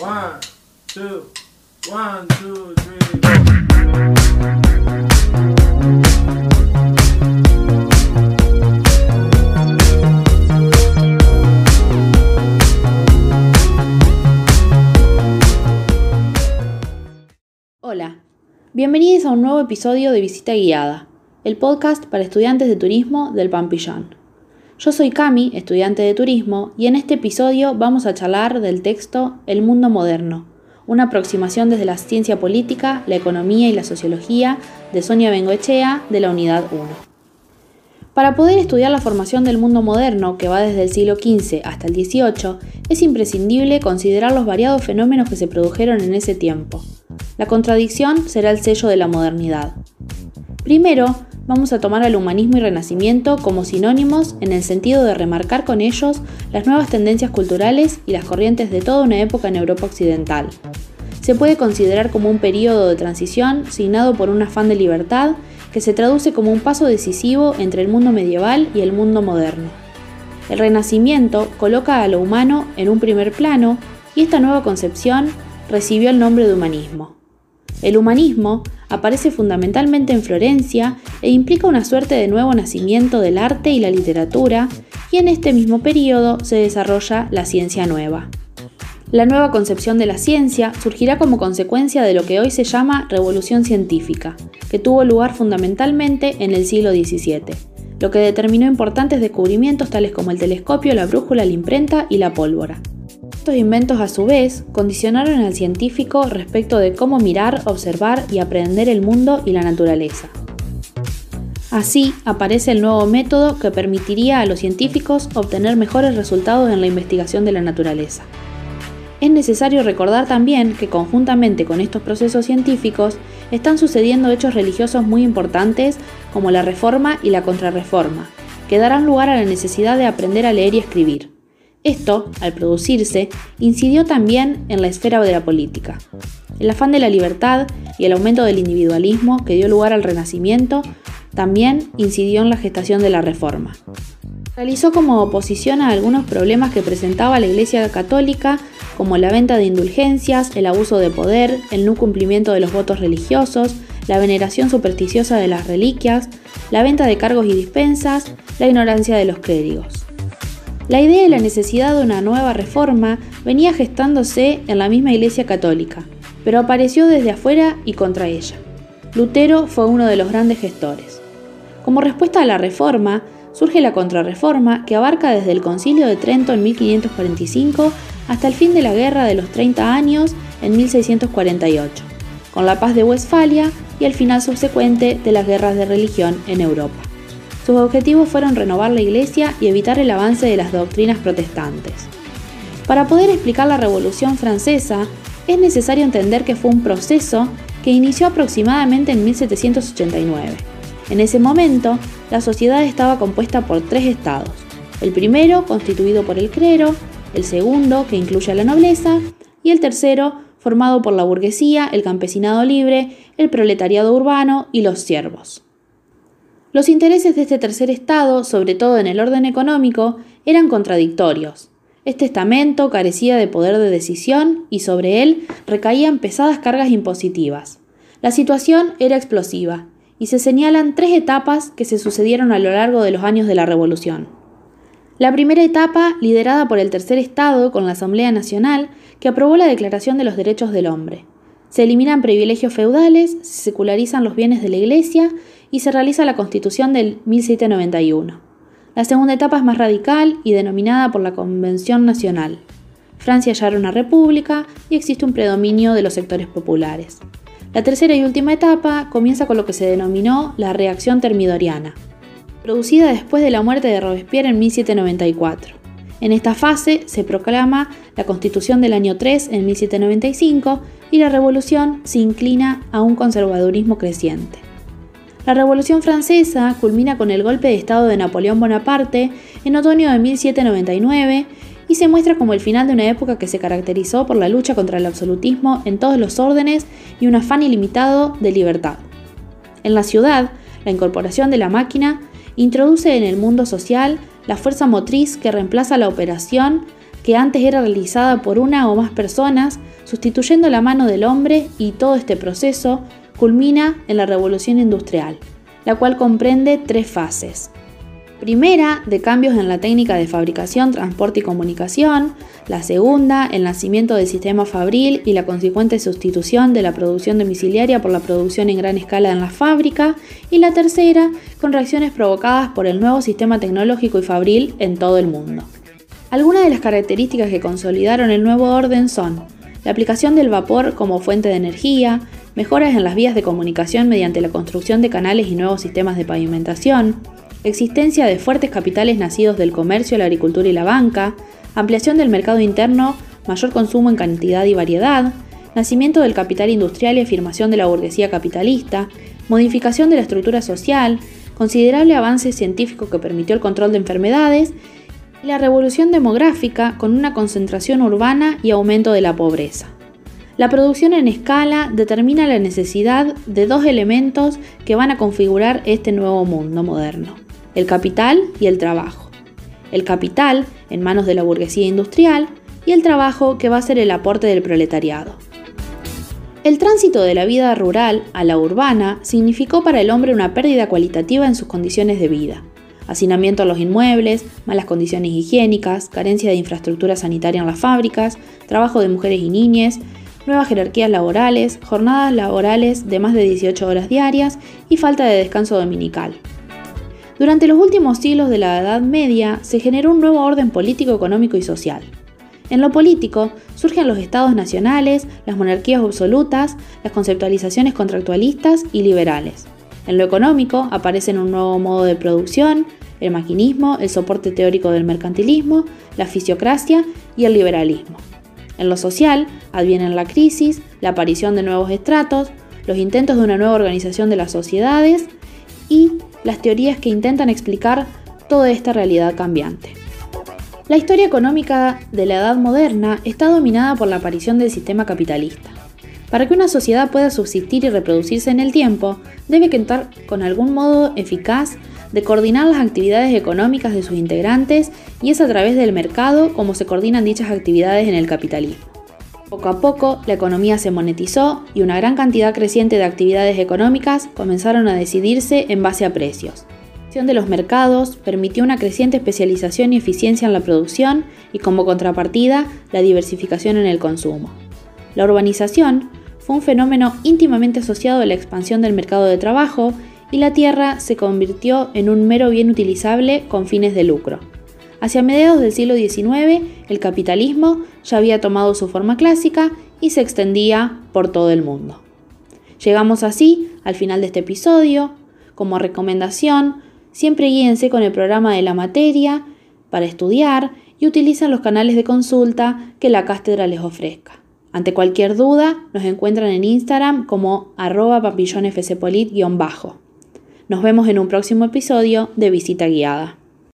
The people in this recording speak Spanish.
One, two, one, two, three. Hola, bienvenidos a un nuevo episodio de Visita Guiada, el podcast para estudiantes de turismo del Pampillón. Yo soy Cami, estudiante de turismo, y en este episodio vamos a charlar del texto El mundo moderno, una aproximación desde la ciencia política, la economía y la sociología de Sonia Bengoechea de la Unidad 1. Para poder estudiar la formación del mundo moderno, que va desde el siglo XV hasta el XVIII, es imprescindible considerar los variados fenómenos que se produjeron en ese tiempo. La contradicción será el sello de la modernidad. Primero, vamos a tomar al humanismo y renacimiento como sinónimos en el sentido de remarcar con ellos las nuevas tendencias culturales y las corrientes de toda una época en Europa occidental. Se puede considerar como un periodo de transición signado por un afán de libertad que se traduce como un paso decisivo entre el mundo medieval y el mundo moderno. El Renacimiento coloca a lo humano en un primer plano y esta nueva concepción recibió el nombre de humanismo. El humanismo aparece fundamentalmente en Florencia e implica una suerte de nuevo nacimiento del arte y la literatura, y en este mismo periodo se desarrolla la ciencia nueva. La nueva concepción de la ciencia surgirá como consecuencia de lo que hoy se llama revolución científica, que tuvo lugar fundamentalmente en el siglo XVII, lo que determinó importantes descubrimientos tales como el telescopio, la brújula, la imprenta y la pólvora. Estos inventos a su vez condicionaron al científico respecto de cómo mirar, observar y aprender el mundo y la naturaleza. Así aparece el nuevo método que permitiría a los científicos obtener mejores resultados en la investigación de la naturaleza. Es necesario recordar también que conjuntamente con estos procesos científicos están sucediendo hechos religiosos muy importantes como la reforma y la contrarreforma, que darán lugar a la necesidad de aprender a leer y escribir. Esto, al producirse, incidió también en la esfera de la política. El afán de la libertad y el aumento del individualismo que dio lugar al Renacimiento también incidió en la gestación de la Reforma. Realizó como oposición a algunos problemas que presentaba la Iglesia Católica, como la venta de indulgencias, el abuso de poder, el no cumplimiento de los votos religiosos, la veneración supersticiosa de las reliquias, la venta de cargos y dispensas, la ignorancia de los clérigos. La idea de la necesidad de una nueva reforma venía gestándose en la misma Iglesia Católica, pero apareció desde afuera y contra ella. Lutero fue uno de los grandes gestores. Como respuesta a la reforma, surge la contrarreforma que abarca desde el Concilio de Trento en 1545 hasta el fin de la Guerra de los 30 años en 1648, con la paz de Westfalia y el final subsecuente de las guerras de religión en Europa. Sus objetivos fueron renovar la Iglesia y evitar el avance de las doctrinas protestantes. Para poder explicar la Revolución Francesa, es necesario entender que fue un proceso que inició aproximadamente en 1789. En ese momento, la sociedad estaba compuesta por tres estados. El primero, constituido por el clero, el segundo, que incluye a la nobleza, y el tercero, formado por la burguesía, el campesinado libre, el proletariado urbano y los siervos. Los intereses de este tercer estado, sobre todo en el orden económico, eran contradictorios. Este estamento carecía de poder de decisión y sobre él recaían pesadas cargas impositivas. La situación era explosiva y se señalan tres etapas que se sucedieron a lo largo de los años de la Revolución. La primera etapa, liderada por el tercer Estado con la Asamblea Nacional, que aprobó la Declaración de los Derechos del Hombre. Se eliminan privilegios feudales, se secularizan los bienes de la Iglesia y se realiza la Constitución del 1791. La segunda etapa es más radical y denominada por la Convención Nacional. Francia ya era una república y existe un predominio de los sectores populares. La tercera y última etapa comienza con lo que se denominó la reacción termidoriana, producida después de la muerte de Robespierre en 1794. En esta fase se proclama la Constitución del año 3 en 1795 y la revolución se inclina a un conservadurismo creciente. La Revolución Francesa culmina con el golpe de Estado de Napoleón Bonaparte en otoño de 1799 y se muestra como el final de una época que se caracterizó por la lucha contra el absolutismo en todos los órdenes y un afán ilimitado de libertad. En la ciudad, la incorporación de la máquina introduce en el mundo social la fuerza motriz que reemplaza la operación que antes era realizada por una o más personas, sustituyendo la mano del hombre y todo este proceso culmina en la revolución industrial, la cual comprende tres fases. Primera, de cambios en la técnica de fabricación, transporte y comunicación. La segunda, el nacimiento del sistema fabril y la consecuente sustitución de la producción domiciliaria por la producción en gran escala en la fábrica. Y la tercera, con reacciones provocadas por el nuevo sistema tecnológico y fabril en todo el mundo. Algunas de las características que consolidaron el nuevo orden son la aplicación del vapor como fuente de energía, mejoras en las vías de comunicación mediante la construcción de canales y nuevos sistemas de pavimentación, existencia de fuertes capitales nacidos del comercio, la agricultura y la banca, ampliación del mercado interno, mayor consumo en cantidad y variedad, nacimiento del capital industrial y afirmación de la burguesía capitalista, modificación de la estructura social, considerable avance científico que permitió el control de enfermedades la revolución demográfica con una concentración urbana y aumento de la pobreza. La producción en escala determina la necesidad de dos elementos que van a configurar este nuevo mundo moderno el capital y el trabajo. El capital en manos de la burguesía industrial y el trabajo que va a ser el aporte del proletariado. El tránsito de la vida rural a la urbana significó para el hombre una pérdida cualitativa en sus condiciones de vida. Hacinamiento a los inmuebles, malas condiciones higiénicas, carencia de infraestructura sanitaria en las fábricas, trabajo de mujeres y niñas, nuevas jerarquías laborales, jornadas laborales de más de 18 horas diarias y falta de descanso dominical. Durante los últimos siglos de la Edad Media se generó un nuevo orden político, económico y social. En lo político surgen los estados nacionales, las monarquías absolutas, las conceptualizaciones contractualistas y liberales. En lo económico aparecen un nuevo modo de producción, el maquinismo, el soporte teórico del mercantilismo, la fisiocracia y el liberalismo. En lo social advienen la crisis, la aparición de nuevos estratos, los intentos de una nueva organización de las sociedades y las teorías que intentan explicar toda esta realidad cambiante. La historia económica de la Edad Moderna está dominada por la aparición del sistema capitalista. Para que una sociedad pueda subsistir y reproducirse en el tiempo, debe contar con algún modo eficaz de coordinar las actividades económicas de sus integrantes y es a través del mercado como se coordinan dichas actividades en el capitalismo. Poco a poco, la economía se monetizó y una gran cantidad creciente de actividades económicas comenzaron a decidirse en base a precios. La acción de los mercados permitió una creciente especialización y eficiencia en la producción y como contrapartida la diversificación en el consumo. La urbanización fue un fenómeno íntimamente asociado a la expansión del mercado de trabajo y la tierra se convirtió en un mero bien utilizable con fines de lucro. Hacia mediados del siglo XIX, el capitalismo ya había tomado su forma clásica y se extendía por todo el mundo. Llegamos así al final de este episodio. Como recomendación, siempre guíense con el programa de la materia para estudiar y utilicen los canales de consulta que la cátedra les ofrezca. Ante cualquier duda, nos encuentran en Instagram como arroba papillonfcpolit-bajo. Nos vemos en un próximo episodio de Visita Guiada.